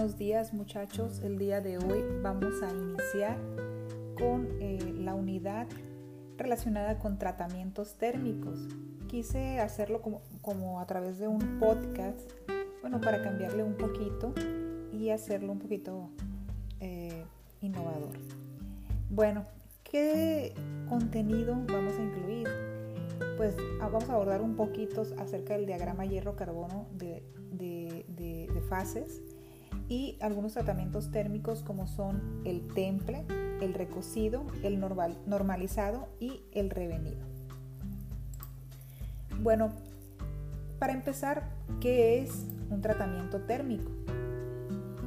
buenos días muchachos. El día de hoy vamos a iniciar con eh, la unidad relacionada con tratamientos térmicos. Quise hacerlo como, a través de un podcast, bueno, para cambiarle un poquito y hacerlo un poquito eh, innovador. Bueno, ¿qué contenido vamos a incluir? Pues ah, vamos a abordar un poquito acerca del diagrama hierro-carbono de fases y algunos tratamientos térmicos como son el temple, el recocido, el normal, normalizado y el revenido. Bueno, para empezar, ¿qué es un tratamiento térmico?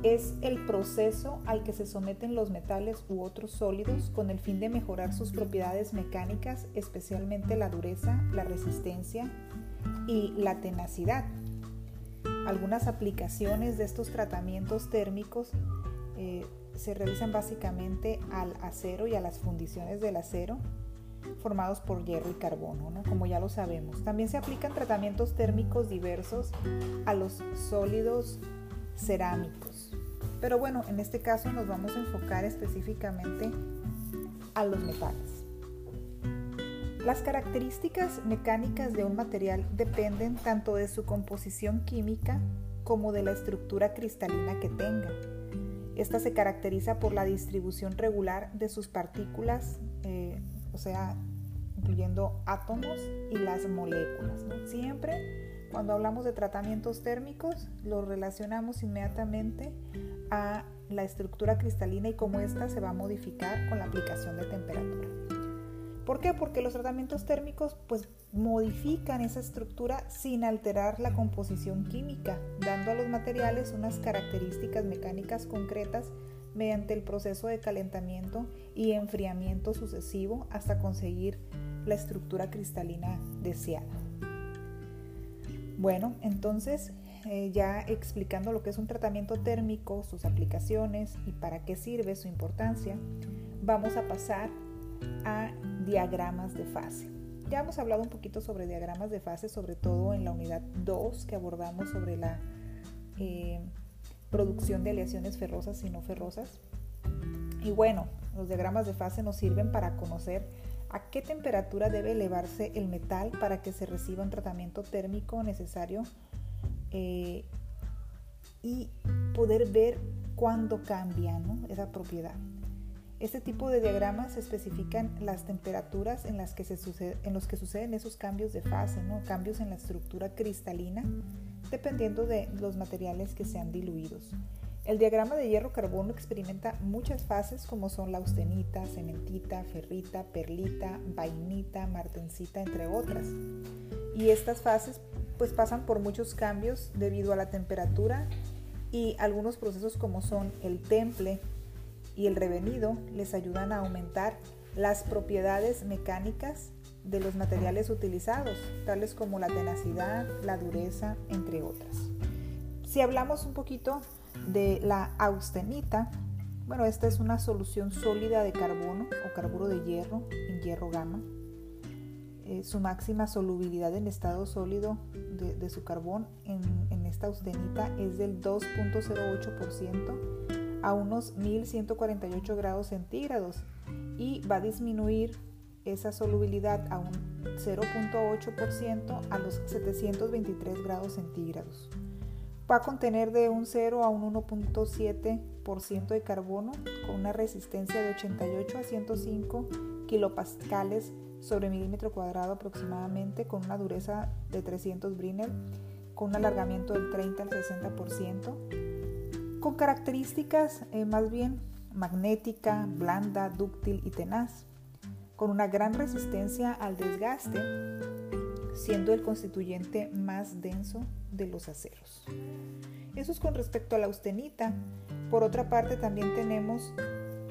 Es el proceso al que se someten los metales u otros sólidos con el fin de mejorar sus propiedades mecánicas, especialmente la dureza, la resistencia y la tenacidad algunas aplicaciones de estos tratamientos térmicos eh, se realizan básicamente al acero y a las fundiciones del acero formados por hierro y carbono, como ya lo sabemos. También se aplican tratamientos térmicos diversos a los sólidos cerámicos. Pero bueno, en este caso nos vamos a enfocar específicamente a los metales. Las características mecánicas de un material dependen tanto de su composición química como de la estructura cristalina que tenga. Esta se caracteriza por la distribución regular de sus partículas, eh, o sea, incluyendo átomos y las moléculas. Siempre cuando hablamos de tratamientos térmicos lo relacionamos inmediatamente a la estructura cristalina y cómo ésta se va a modificar con la aplicación de temperatura. ¿Por qué? Porque los tratamientos térmicos pues modifican esa estructura sin alterar la composición química, dando a los materiales unas características mecánicas concretas mediante el proceso de calentamiento y enfriamiento sucesivo hasta conseguir la estructura cristalina deseada. Bueno, entonces eh, ya explicando lo que es un tratamiento térmico, sus aplicaciones y para qué sirve su importancia, vamos a pasar a diagramas de fase. Ya hemos hablado un poquito sobre diagramas de fase, sobre todo en la unidad 2 que abordamos sobre la eh, producción de aleaciones ferrosas y no ferrosas. Y bueno, los diagramas de fase nos sirven para conocer a qué temperatura debe elevarse el metal para que se reciba un tratamiento térmico necesario eh, y poder ver cuándo cambia esa propiedad. Este tipo de diagramas especifican las temperaturas en las que, se los que suceden esos cambios de fase, ¿no? cambios en la estructura cristalina, dependiendo de los materiales que sean diluidos. El diagrama de hierro-carbono experimenta muchas fases como son la austenita, cementita, ferrita, perlita, vainita, martensita, entre otras. Y estas fases pues pasan por muchos cambios debido a la temperatura y algunos procesos como son el temple, y el revenido les ayudan a aumentar las propiedades mecánicas de los materiales utilizados, tales como la tenacidad, la dureza, entre otras. Si hablamos un poquito de la austenita, bueno, esta es una solución sólida de carbono o carburo de hierro en hierro gamma. Eh, su máxima solubilidad en estado sólido de, su carbón en, en esta austenita es del 2.08% a unos 1148 grados centígrados y va a disminuir esa solubilidad a un 0.8% a los 723 grados centígrados. Va a contener de un 0 a un 1.7% de carbono con una resistencia de 88 a 105 kilopascales sobre milímetro cuadrado aproximadamente con una dureza de 300 Brinell con un alargamiento del 30 al 60% con características eh, más bien magnética, blanda, dúctil y tenaz, con una gran resistencia al desgaste, siendo el constituyente más denso de los aceros. Eso es con respecto a la austenita. Por otra parte también tenemos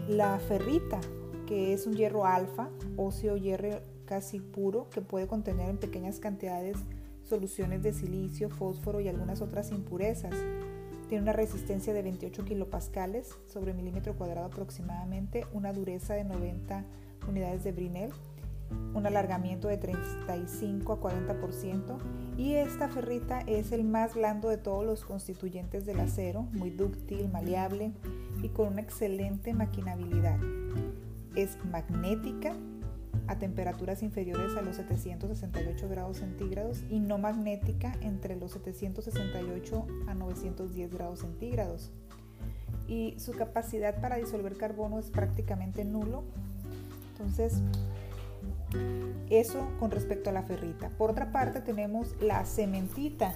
la ferrita, que es un hierro alfa, óseo hierro casi puro, que puede contener en pequeñas cantidades soluciones de silicio, fósforo y algunas otras impurezas. Tiene una resistencia de 28 kilopascales sobre milímetro cuadrado aproximadamente, una dureza de 90 unidades de Brinell un alargamiento de 35 a 40% y esta ferrita es el más blando de todos los constituyentes del acero, muy dúctil, maleable y con una excelente maquinabilidad. Es magnética a temperaturas inferiores a los 768 grados centígrados y no magnética entre los 768 a 910 grados centígrados. Y su capacidad para disolver carbono es prácticamente nulo. Entonces, eso con respecto a la ferrita. Por otra parte tenemos la cementita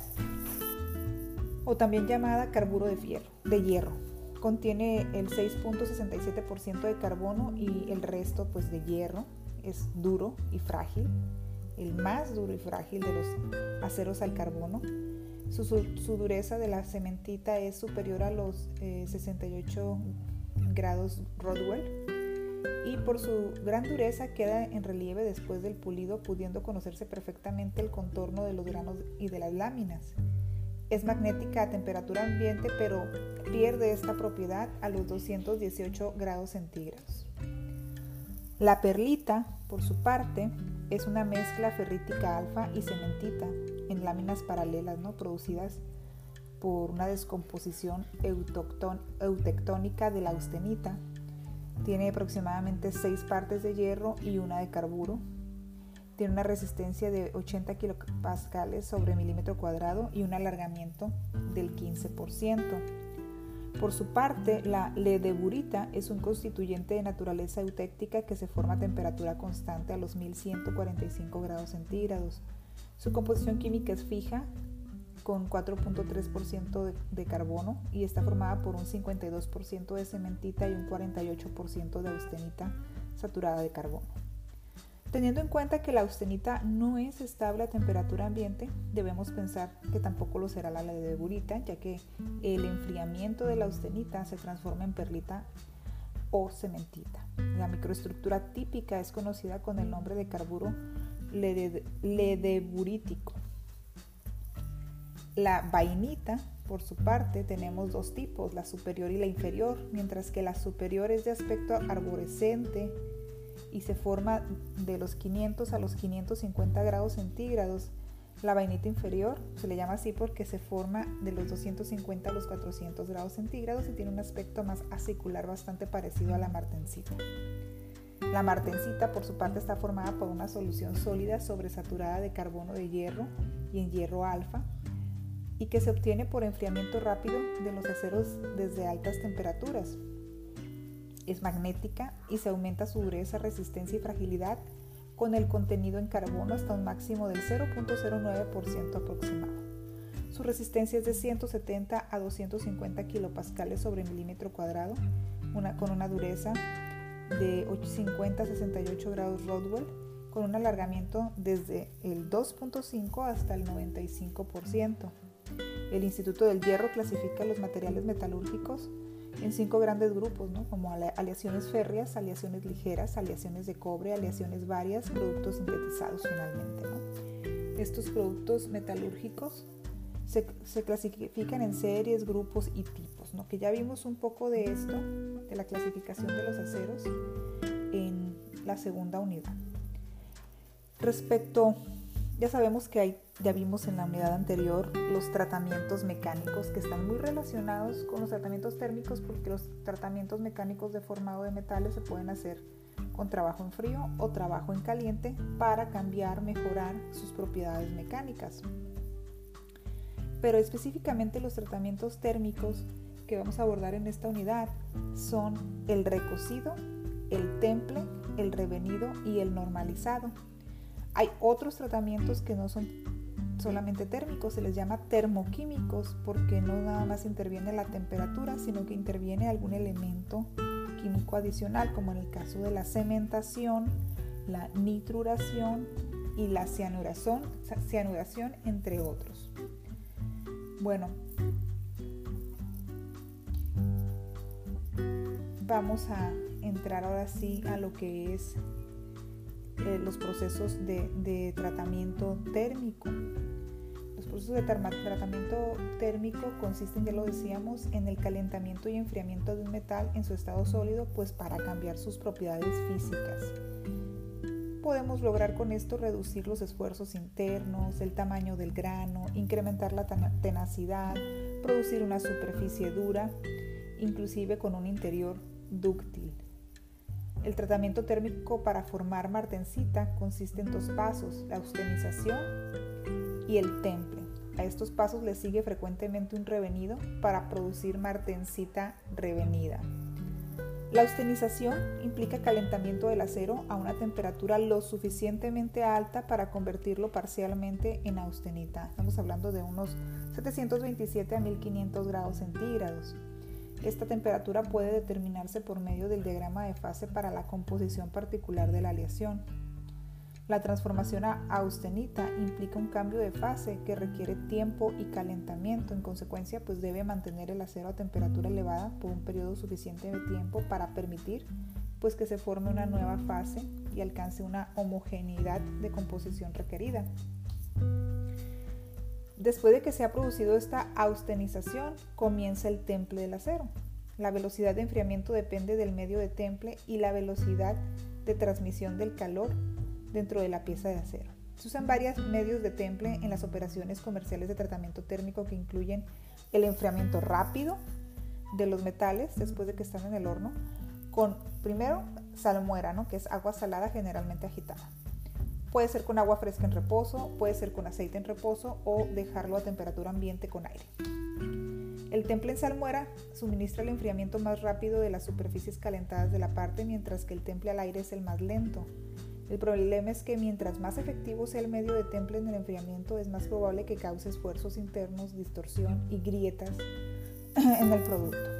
o también llamada carburo de, de hierro. Contiene el 6.67% de carbono y el resto pues de hierro. Es duro y frágil, el más duro y frágil de los aceros al carbono. Su, dureza de la cementita es superior a los 68 eh, grados Rodwell y por su gran dureza queda en relieve después del pulido pudiendo conocerse perfectamente el contorno de los granos y de las láminas. Es magnética a temperatura ambiente pero pierde esta propiedad a los 218 grados centígrados. La perlita, por su parte, es una mezcla ferrítica alfa y cementita en láminas paralelas ¿no? producidas por una descomposición eutectónica de la austenita tiene aproximadamente 6 partes de hierro y una de carburo. Tiene una resistencia de 80 kilopascales sobre milímetro cuadrado y un alargamiento del 15%. Por su parte, la ledeburita es un constituyente de naturaleza eutéctica que se forma a temperatura constante a los 1145 grados centígrados. Su composición química es fija, con 4.3% de, carbono y está formada por un 52% de cementita y un 48% de austenita saturada de carbono. Teniendo en cuenta que la austenita no es estable a temperatura ambiente, debemos pensar que tampoco lo será la ledeburita, ya que el enfriamiento de la austenita se transforma en perlita o cementita. La microestructura típica es conocida con el nombre de carburo ledeburítico la vainita, por su parte, tenemos dos tipos, la superior y la inferior, mientras que la superior es de aspecto arborescente y se forma de los 500 a los 550 grados centígrados. La vainita inferior se le llama así porque se forma de los 250 a los 400 grados centígrados y tiene un aspecto más acicular bastante parecido a la martencita. La martencita, por su parte, está formada por una solución sólida sobresaturada de carbono de hierro y en hierro alfa, y que se obtiene por enfriamiento rápido de los aceros desde altas temperaturas. Es magnética y se aumenta su dureza, resistencia y fragilidad con el contenido en carbono hasta un máximo del 0.09% aproximado. Su resistencia es de 170 a 250 kilopascales sobre milímetro cuadrado, con una dureza de 50 a 68 grados Rodwell, con un alargamiento desde el 2.5 hasta el 95%. El Instituto del Hierro clasifica los materiales metalúrgicos en cinco grandes grupos, como aleaciones férreas, aleaciones ligeras, aleaciones de cobre, aleaciones varias, productos sintetizados finalmente. Estos productos metalúrgicos se, clasifican en series, grupos y tipos, ¿no? que ya vimos un poco de esto, de la clasificación de los aceros, en la segunda unidad. Respecto ya sabemos que hay, ya vimos en la unidad anterior los tratamientos mecánicos que están muy relacionados con los tratamientos térmicos porque los tratamientos mecánicos de formado de metales se pueden hacer con trabajo en frío o trabajo en caliente para cambiar, mejorar sus propiedades mecánicas. Pero específicamente los tratamientos térmicos que vamos a abordar en esta unidad son el recocido, el temple, el revenido y el normalizado. Hay otros tratamientos que no son solamente térmicos, se les llama termoquímicos porque no nada más interviene la temperatura, sino que interviene algún elemento químico adicional, como en el caso de la cementación, la nitruración y la cianuración, cianuración entre otros. Bueno, vamos a entrar ahora sí a lo que es eh, los procesos de, tratamiento térmico. Los procesos de tratamiento térmico consisten, ya lo decíamos, en el calentamiento y enfriamiento de un metal en su estado sólido, pues para cambiar sus propiedades físicas. podemos lograr con esto reducir los esfuerzos internos, el tamaño del grano, incrementar la tenacidad, producir una superficie dura, inclusive con un interior dúctil. El tratamiento térmico para formar martensita consiste en dos pasos, la austenización y el temple. A estos pasos le sigue frecuentemente un revenido para producir martensita revenida. La austenización implica calentamiento del acero a una temperatura lo suficientemente alta para convertirlo parcialmente en austenita. Estamos hablando de unos 727 a 1500 grados centígrados. Esta temperatura puede determinarse por medio del diagrama de fase para la composición particular de la aleación. La transformación a austenita implica un cambio de fase que requiere tiempo y calentamiento. En consecuencia, pues debe mantener el acero a temperatura elevada por un periodo suficiente de tiempo para permitir pues que se forme una nueva fase y alcance una homogeneidad de composición requerida. Después de que se ha producido esta austenización, comienza el temple del acero. La velocidad de enfriamiento depende del medio de temple y la velocidad de transmisión del calor dentro de la pieza de acero. Se usan varios medios de temple en las operaciones comerciales de tratamiento térmico que incluyen el enfriamiento rápido de los metales después de que están en el horno, con primero salmuera, ¿no? que es agua salada generalmente agitada. Puede ser con agua fresca en reposo, puede ser con aceite en reposo o dejarlo a temperatura ambiente con aire. El temple en salmuera suministra el enfriamiento más rápido de las superficies calentadas de la parte, mientras que el temple al aire es el más lento. El problema es que mientras más efectivo sea el medio de temple en el enfriamiento, es más probable que cause esfuerzos internos, distorsión y grietas en el producto.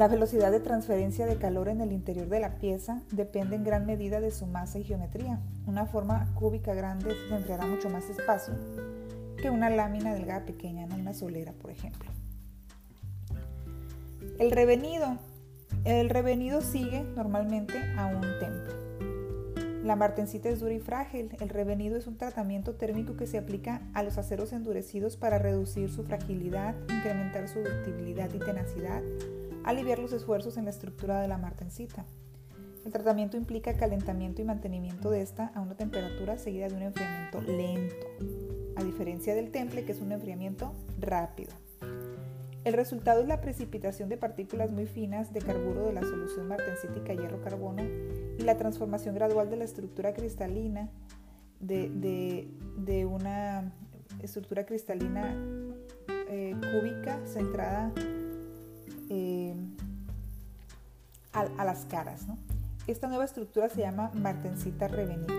La velocidad de transferencia de calor en el interior de la pieza depende en gran medida de su masa y geometría. Una forma cúbica grande enfriará mucho más espacio que una lámina delgada pequeña, en una solera, por ejemplo. El revenido. El revenido sigue normalmente a un temple. La martensita es dura y frágil. El revenido es un tratamiento térmico que se aplica a los aceros endurecidos para reducir su fragilidad, incrementar su ductibilidad y tenacidad, aliviar los esfuerzos en la estructura de la martensita. El tratamiento implica calentamiento y mantenimiento de esta a una temperatura seguida de un enfriamiento lento, a diferencia del temple que es un enfriamiento rápido. El resultado es la precipitación de partículas muy finas de carburo de la solución martensítica hierro-carbono y la transformación gradual de la estructura cristalina de, una estructura cristalina eh, cúbica centrada eh, a, las caras. Esta nueva estructura se llama martensita revenida.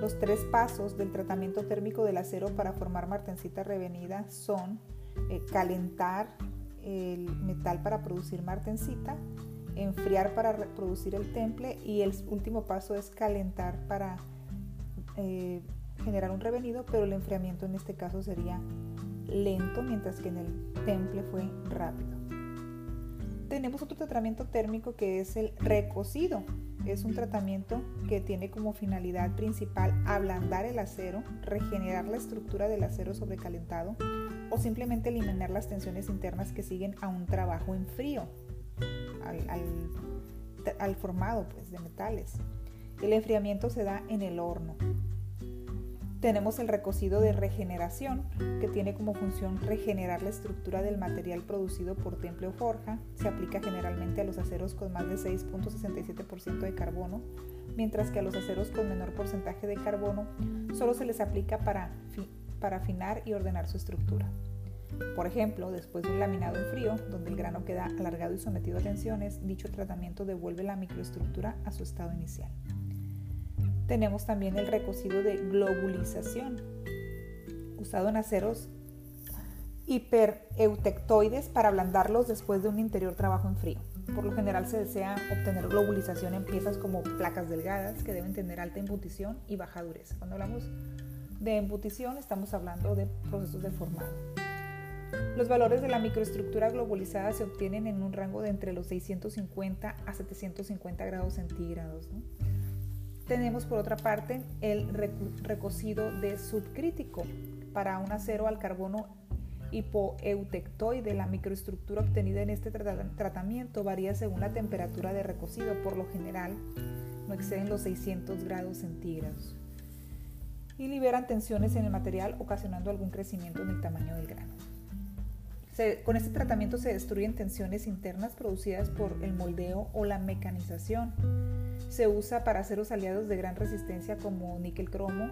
Los tres pasos del tratamiento térmico del acero para formar martensita revenida son eh, calentar el metal para producir martensita, enfriar para producir el temple y el último paso es calentar para eh, generar un revenido, pero el enfriamiento en este caso sería lento, mientras que en el temple fue rápido. Tenemos otro tratamiento térmico que es el recocido. Es un tratamiento que tiene como finalidad principal ablandar el acero, regenerar la estructura del acero sobrecalentado o simplemente eliminar las tensiones internas que siguen a un trabajo en frío, al, formado pues, de metales. El enfriamiento se da en el horno. Tenemos el recocido de regeneración, que tiene como función regenerar la estructura del material producido por temple o forja. Se aplica generalmente a los aceros con más de 6.67% de carbono, mientras que a los aceros con menor porcentaje de carbono solo se les aplica para, afinar y ordenar su estructura. Por ejemplo, después de un laminado en frío, donde el grano queda alargado y sometido a tensiones, dicho tratamiento devuelve la microestructura a su estado inicial. Tenemos también el recocido de globulización, usado en aceros hipereutectoides para ablandarlos después de un interior trabajo en frío. Por lo general se desea obtener globulización en piezas como placas delgadas que deben tener alta embutición y baja dureza. Cuando hablamos de embutición estamos hablando de procesos de formado. Los valores de la microestructura globulizada se obtienen en un rango de entre los 650 a 750 grados centígrados. Tenemos por otra parte el recocido de subcrítico para un acero al carbono hipoeutectoide. La microestructura obtenida en este tratamiento varía según la temperatura de recocido. Por lo general, no exceden los 600 grados centígrados. Y liberan tensiones en el material, ocasionando algún crecimiento en el tamaño del grano. con este tratamiento se destruyen tensiones internas producidas por el moldeo o la mecanización. Se usa para aceros aliados de gran resistencia como níquel cromo,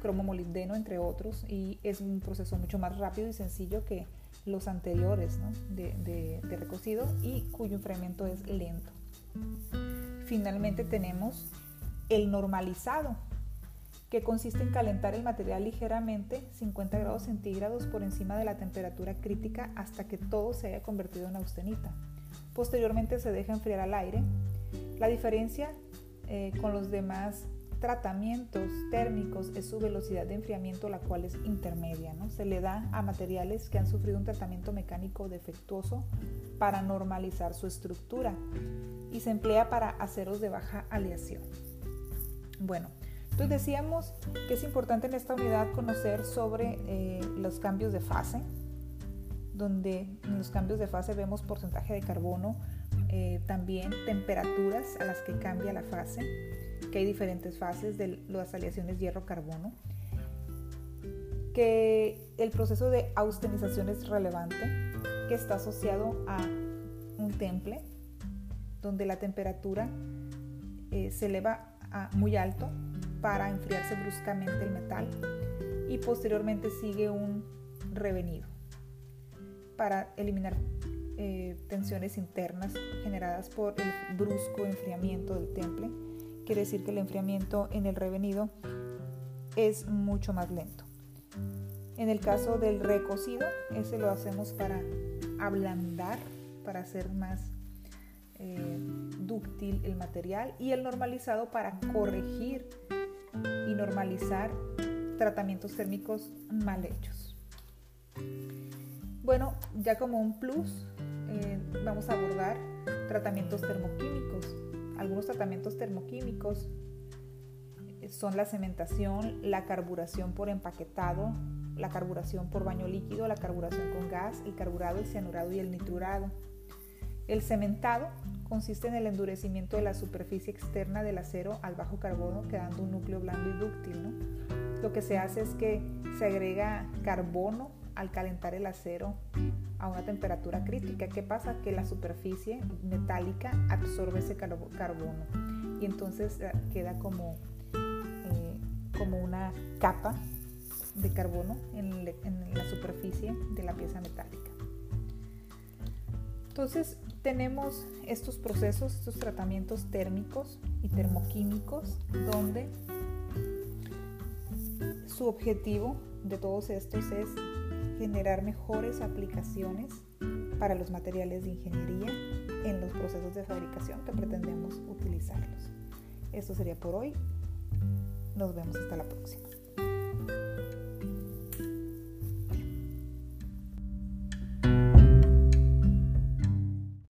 cromo molibdeno, entre otros, y es un proceso mucho más rápido y sencillo que los anteriores de, de, recocido y cuyo enfriamiento es lento. Finalmente tenemos el normalizado, que consiste en calentar el material ligeramente 50 grados centígrados por encima de la temperatura crítica hasta que todo se haya convertido en austenita. Posteriormente se deja enfriar al aire. La diferencia eh, con los demás tratamientos térmicos es su velocidad de enfriamiento, la cual es intermedia. ¿no? Se le da a materiales que han sufrido un tratamiento mecánico defectuoso para normalizar su estructura y se emplea para aceros de baja aleación. Bueno, entonces decíamos que es importante en esta unidad conocer sobre eh, los cambios de fase, donde en los cambios de fase vemos porcentaje de carbono, eh, también temperaturas a las que cambia la fase, que hay diferentes fases de las aleaciones hierro-carbono, que el proceso de austenización es relevante, que está asociado a un temple, donde la temperatura eh, se eleva a muy alto para enfriarse bruscamente el metal y posteriormente sigue un revenido para eliminar eh, tensiones internas generadas por el brusco enfriamiento del temple quiere decir que el enfriamiento en el revenido es mucho más lento. En el caso del recocido, ese lo hacemos para ablandar, para hacer más eh, dúctil el material y el normalizado para corregir y normalizar tratamientos térmicos mal hechos. Bueno, ya como un plus, eh, vamos a abordar tratamientos termoquímicos. Algunos tratamientos termoquímicos son la cementación, la carburación por empaquetado, la carburación por baño líquido, la carburación con gas, el carburado, el cianurado y el nitrurado. El cementado consiste en el endurecimiento de la superficie externa del acero al bajo carbono, quedando un núcleo blando y dúctil. Lo que se hace es que se agrega carbono al calentar el acero a una temperatura crítica. ¿Qué pasa? Que la superficie metálica absorbe ese carbono y entonces eh, queda como, eh, como una capa de carbono en, la superficie de la pieza metálica. Entonces tenemos estos procesos, estos tratamientos térmicos y termoquímicos donde su objetivo de todos estos es generar mejores aplicaciones para los materiales de ingeniería en los procesos de fabricación que pretendemos utilizarlos. Esto sería por hoy. Nos vemos hasta la próxima.